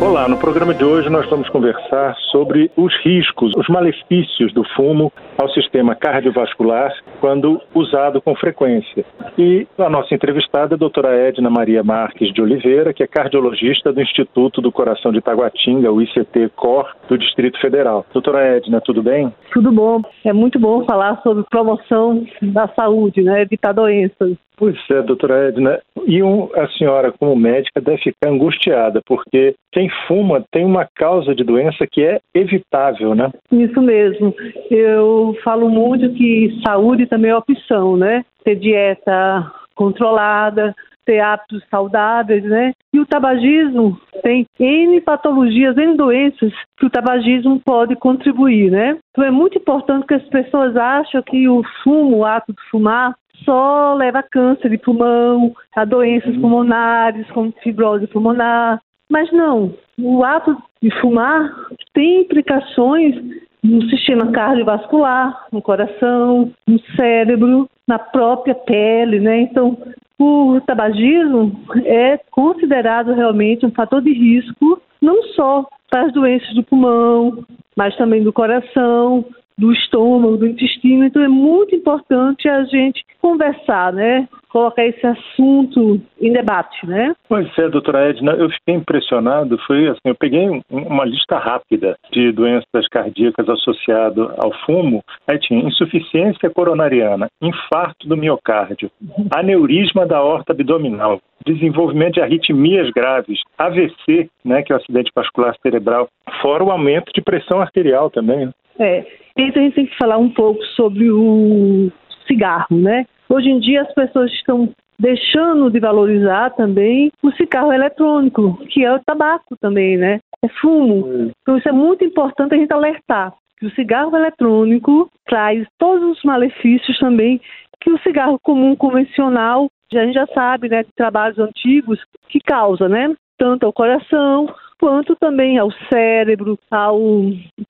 Olá, no programa de hoje nós vamos conversar sobre os riscos, os malefícios do fumo ao sistema cardiovascular quando usado com frequência. E a nossa entrevistada é a doutora Edna Maria Marques de Oliveira, que é cardiologista do Instituto do Coração de Taguatinga, o ICT-COR, do Distrito Federal. Doutora Edna, tudo bem? Tudo bom. É muito bom falar sobre promoção da saúde, né? evitar doenças. Pois é, doutora Edna. E um, a senhora, como médica, deve ficar angustiada, porque quem fuma tem uma causa de doença que é evitável, né? Isso mesmo. Eu falo muito que saúde também é opção, né? Ter dieta controlada, ter hábitos saudáveis, né? E o tabagismo tem N patologias, N doenças que o tabagismo pode contribuir, né? Então é muito importante que as pessoas acham que o fumo, o ato de fumar, só leva a câncer de pulmão, a doenças uhum. pulmonares, como fibrose pulmonar. Mas não, o ato de fumar tem implicações no sistema cardiovascular, no coração, no cérebro, na própria pele, né? Então, o tabagismo é considerado realmente um fator de risco não só para as doenças do pulmão, mas também do coração, do estômago, do intestino. Então é muito importante a gente conversar, né? Colocar esse assunto em debate, né? Pois é, doutora Edna, eu fiquei impressionado. Foi assim, eu peguei uma lista rápida de doenças cardíacas associadas ao fumo. Aí tinha insuficiência coronariana, infarto do miocárdio, aneurisma da horta abdominal, desenvolvimento de arritmias graves, AVC, né, que é o acidente vascular cerebral, fora o aumento de pressão arterial também. É, então a gente tem que falar um pouco sobre o cigarro, né? Hoje em dia as pessoas estão deixando de valorizar também o cigarro eletrônico, que é o tabaco também, né? É fumo. Então isso é muito importante a gente alertar que o cigarro eletrônico traz todos os malefícios também que o cigarro comum convencional, a gente já sabe, né, de trabalhos antigos, que causa, né? Tanto ao coração quanto também ao cérebro, ao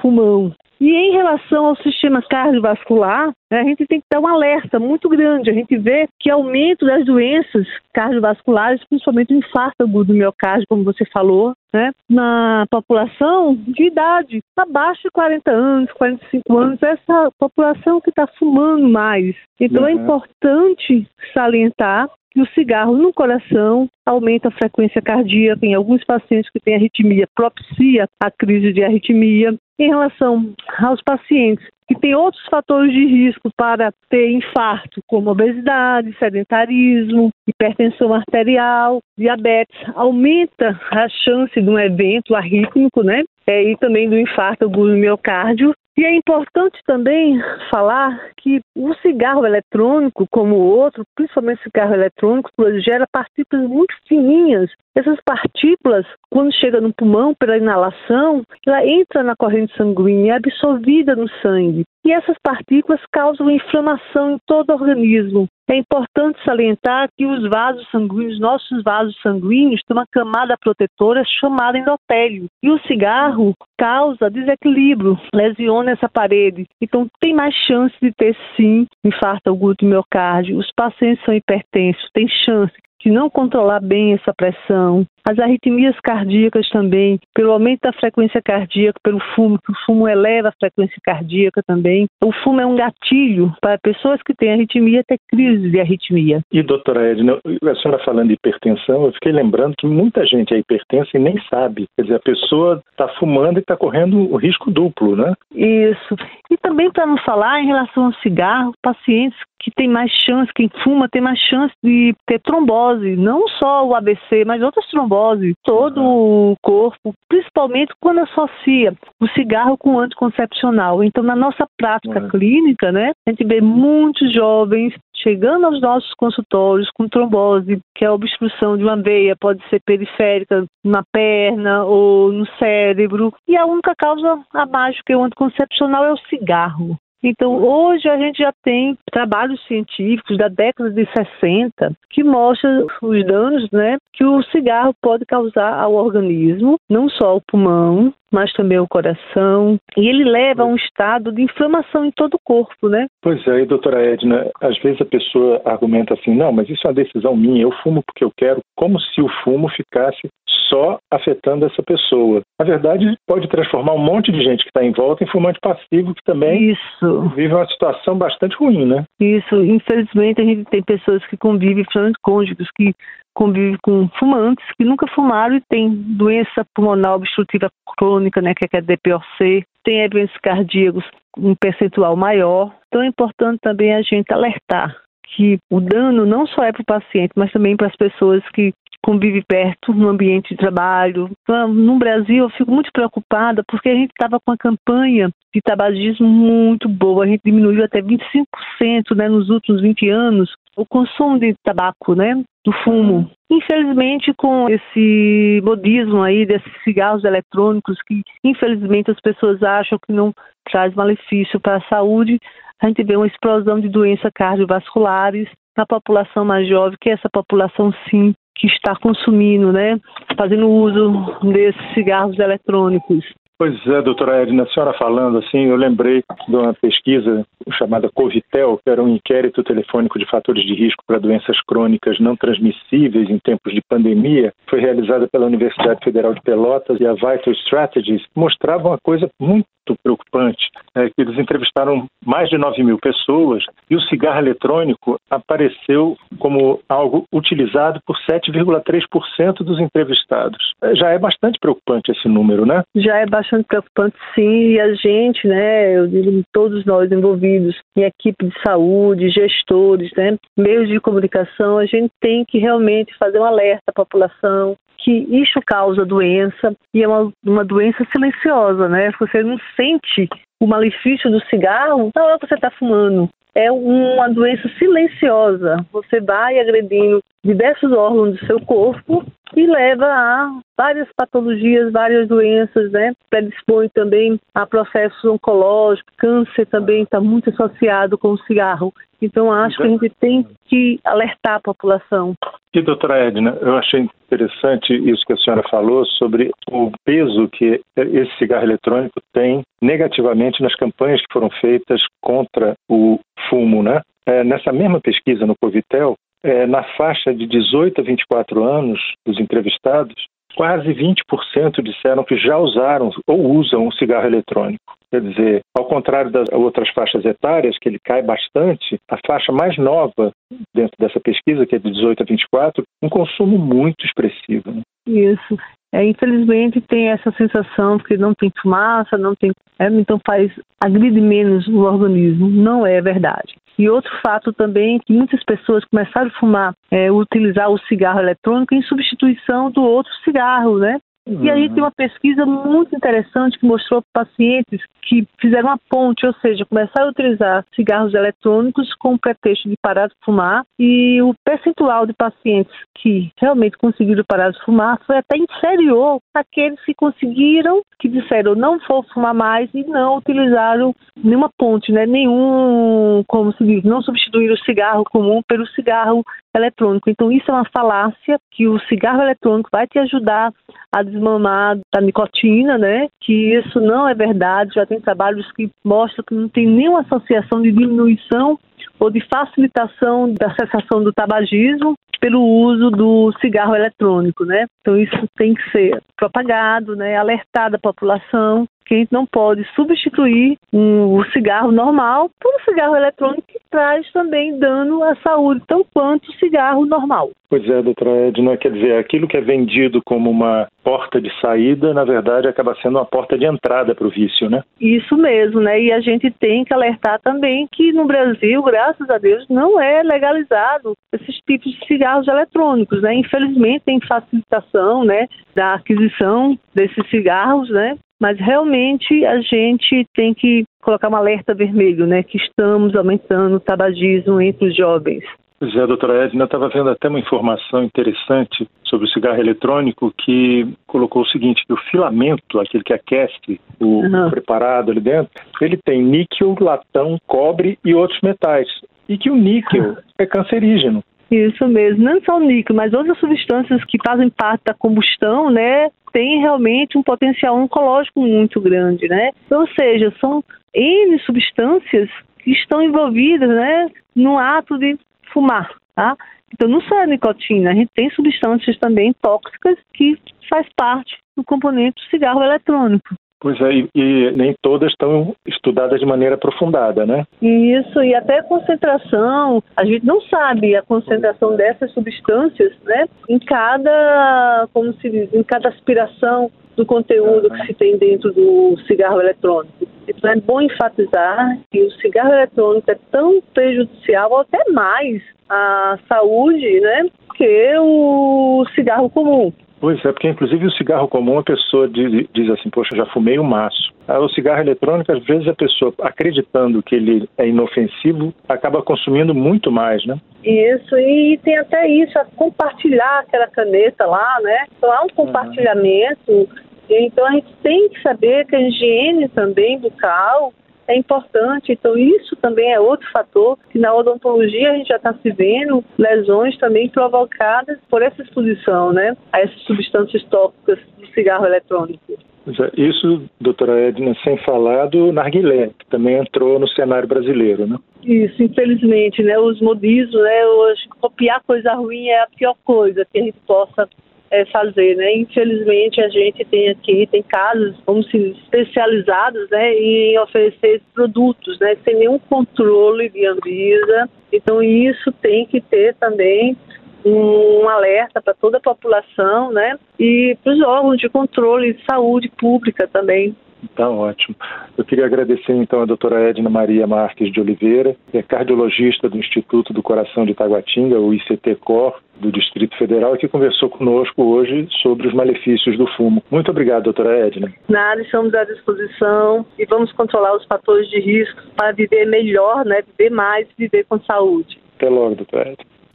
pulmão. E em relação ao sistema cardiovascular, né, a gente tem que dar um alerta muito grande. A gente vê que aumento das doenças cardiovasculares, principalmente o infarto agudo do miocárdio, como você falou, né, na população de idade abaixo de 40 anos, 45 anos, essa população que está fumando mais. Então é uhum. é importante salientar o cigarro no coração aumenta a frequência cardíaca em alguns pacientes que têm arritmia, propicia a crise de arritmia. Em relação aos pacientes que têm outros fatores de risco para ter infarto, como obesidade, sedentarismo, hipertensão arterial, diabetes, aumenta a chance de um evento arrítmico, né? É, e também do infarto do miocárdio e é importante também falar que o cigarro eletrônico, como o outro, principalmente o cigarro eletrônico, gera partículas muito fininhas. Essas partículas, quando chega no pulmão pela inalação, ela entra na corrente sanguínea, é absorvida no sangue. E essas partículas causam inflamação em todo o organismo. É importante salientar que os vasos sanguíneos, nossos vasos sanguíneos, têm uma camada protetora chamada endotélio. E o cigarro causa desequilíbrio, lesiona essa parede. Então, tem mais chance de ter, sim, infarto agudo do miocárdio. Os pacientes são hipertensos, tem chance de não controlar bem essa pressão, as arritmias cardíacas também, pelo aumento da frequência cardíaca, pelo fumo, que o fumo eleva a frequência cardíaca também. O fumo é um gatilho para pessoas que têm arritmia ter crise de arritmia. E doutora Edna, a senhora falando de hipertensão, eu fiquei lembrando que muita gente é hipertensa e nem sabe. Quer dizer, a pessoa está fumando e está correndo o risco duplo, né? Isso. E também para não falar em relação ao cigarro, pacientes que têm mais chance, quem fuma tem mais chance de ter trombose, não só o ABC, mas outras tromboses trombose, todo o corpo, principalmente quando associa o cigarro com o anticoncepcional. Então, na nossa prática clínica, né, a gente vê muitos jovens chegando aos nossos consultórios com trombose, que é a obstrução de uma veia, pode ser periférica na perna ou no cérebro. E a única causa abaixo que é o anticoncepcional é o cigarro. Então, hoje a gente já tem trabalhos científicos da década de 60 que mostram os danos né, que o cigarro pode causar ao organismo, não só ao pulmão, mas também ao coração. E ele leva a um estado de inflamação em todo o corpo, né? Pois é, doutora Edna, às vezes a pessoa argumenta assim, não, mas isso é uma decisão minha, eu fumo porque eu quero, como se o fumo ficasse só afetando essa pessoa. Na verdade, pode transformar um monte de gente que está em volta em fumante passivo que também Isso. vive uma situação bastante ruim, né? Isso. Infelizmente, a gente tem pessoas que convivem, principalmente cônjuges, que convivem com fumantes que nunca fumaram e tem doença pulmonar obstrutiva crônica, né, que é a DPOC, tem eventos cardíacos um percentual maior. Então é importante também a gente alertar que o dano não só é para o paciente, mas também para as pessoas que convive perto no ambiente de trabalho. Então, no Brasil, eu fico muito preocupada porque a gente estava com uma campanha de tabagismo muito boa. A gente diminuiu até 25% né, nos últimos 20 anos o consumo de tabaco, né, do fumo. Infelizmente, com esse modismo aí desses cigarros eletrônicos que, infelizmente, as pessoas acham que não traz malefício para a saúde, a gente vê uma explosão de doenças cardiovasculares na população mais jovem, que é essa população, sim, que está consumindo, né, fazendo uso desses cigarros eletrônicos. Pois é, doutora Edna, a senhora falando assim, eu lembrei de uma pesquisa chamada Covitel, que era um inquérito telefônico de fatores de risco para doenças crônicas não transmissíveis em tempos de pandemia, foi realizada pela Universidade Federal de Pelotas e a Vital Strategies, mostrava uma coisa muito preocupante, é que eles entrevistaram mais de 9 mil pessoas e o cigarro eletrônico apareceu como algo utilizado por 7,3% dos entrevistados. É, já é bastante preocupante esse número, né? Já é bastante preocupante, sim, e a gente, né, eu digo todos nós envolvidos em equipe de saúde, gestores, né, meios de comunicação, a gente tem que realmente fazer um alerta à população, que isso causa doença e é uma, uma doença silenciosa, né? Você não sente o malefício do cigarro na hora que você está fumando. É uma doença silenciosa. Você vai agredindo diversos órgãos do seu corpo e leva a várias patologias, várias doenças, né? Predispõe também a processos oncológicos, câncer também está muito associado com o cigarro. Então, acho que a gente tem que alertar a população. E, doutora Edna, eu achei interessante isso que a senhora falou sobre o peso que esse cigarro eletrônico tem negativamente nas campanhas que foram feitas contra o fumo, né? É, nessa mesma pesquisa no Covitel, é, na faixa de 18 a 24 anos dos entrevistados, quase 20% disseram que já usaram ou usam o cigarro eletrônico. Quer dizer, ao contrário das outras faixas etárias, que ele cai bastante, a faixa mais nova dentro dessa pesquisa, que é de 18 a 24, um consumo muito expressivo. Né? Isso. É, infelizmente tem essa sensação que não tem fumaça, não tem, é, então faz agride menos o organismo. Não é verdade. E outro fato também é que muitas pessoas começaram a fumar, é, utilizar o cigarro eletrônico em substituição do outro cigarro, né? Uhum. E aí tem uma pesquisa muito interessante que mostrou pacientes que fizeram uma ponte, ou seja, começaram a utilizar cigarros eletrônicos com o pretexto de parar de fumar e o percentual de pacientes que realmente conseguiram parar de fumar foi até inferior àqueles que conseguiram, que disseram não vou fumar mais e não utilizaram nenhuma ponte, né? nenhum, como se diz, não substituíram o cigarro comum pelo cigarro eletrônico. Então isso é uma falácia que o cigarro eletrônico vai te ajudar a desmamar da nicotina, né? Que isso não é verdade. Já tem trabalhos que mostram que não tem nenhuma associação de diminuição ou de facilitação da cessação do tabagismo pelo uso do cigarro eletrônico, né? Então isso tem que ser propagado, né? Alertar a população que a gente não pode substituir um, o cigarro normal por um cigarro eletrônico traz também dano à saúde, tão quanto o cigarro normal. Pois é, doutora Edna, quer dizer, aquilo que é vendido como uma porta de saída, na verdade, acaba sendo uma porta de entrada para o vício, né? Isso mesmo, né? E a gente tem que alertar também que no Brasil, graças a Deus, não é legalizado esses tipos de cigarros eletrônicos, né? Infelizmente tem facilitação, né, da aquisição desses cigarros, né? Mas realmente a gente tem que colocar um alerta vermelho, né? Que estamos aumentando o tabagismo entre os jovens. Pois é, doutora Edna, estava vendo até uma informação interessante sobre o cigarro eletrônico que colocou o seguinte, que o filamento, aquele que aquece o uhum. preparado ali dentro, ele tem níquel, latão, cobre e outros metais. E que o níquel é cancerígeno. Isso mesmo, não só o níquel, mas outras substâncias que fazem parte da combustão, né, tem realmente um potencial oncológico muito grande, né? Ou seja, são N substâncias que estão envolvidas, né, no ato de fumar, tá? Então, não só a nicotina, a gente tem substâncias também tóxicas que faz parte do componente do cigarro eletrônico. Pois é, e, e, nem todas estão estudadas de maneira aprofundada, né? Isso, e até a concentração, a gente não sabe a concentração dessas substâncias, né? Em cada, como se diz, em cada aspiração do conteúdo que se tem dentro do cigarro eletrônico. Então é bom enfatizar que o cigarro eletrônico é tão prejudicial, ou até mais, à saúde, né? Que o cigarro comum. Pois é, porque inclusive o cigarro comum a pessoa diz, diz assim, poxa, já fumei um maço. Ah, o cigarro eletrônico, às vezes a pessoa, acreditando que ele é inofensivo, acaba consumindo muito mais, né? Isso, e tem até isso, compartilhar aquela caneta lá, né? Então há um compartilhamento, uhum. então a gente tem que saber que a higiene também bucal é importante. Então, isso também é outro fator que na odontologia a gente já está se vendo lesões também provocadas por essa exposição, né, a essas substâncias tóxicas do cigarro eletrônico. É, isso, doutora Edna, sem falar do narguilé, que também entrou no cenário brasileiro, né? Isso, infelizmente, né? Os modismos, né? Hoje, copiar coisa ruim é a pior coisa que a gente possa é, fazer, né? Infelizmente a gente tem aqui tem casas, como se especializadas, né, em oferecer produtos, né, sem nenhum controle de Anvisa. Então isso tem que ter também um alerta para toda a população, né, e para os órgãos de controle de saúde pública também. Tá ótimo. Eu queria agradecer então a doutora Edna Maria Marques de Oliveira, que é cardiologista do Instituto do Coração de Taguatinga, o ICT-COR, do Distrito Federal, que conversou conosco hoje sobre os malefícios do fumo. Muito obrigado, doutora Edna. Nada, estamos à disposição e vamos controlar os fatores de risco para viver melhor, né? viver mais, viver com saúde. Até logo, doutora Edna.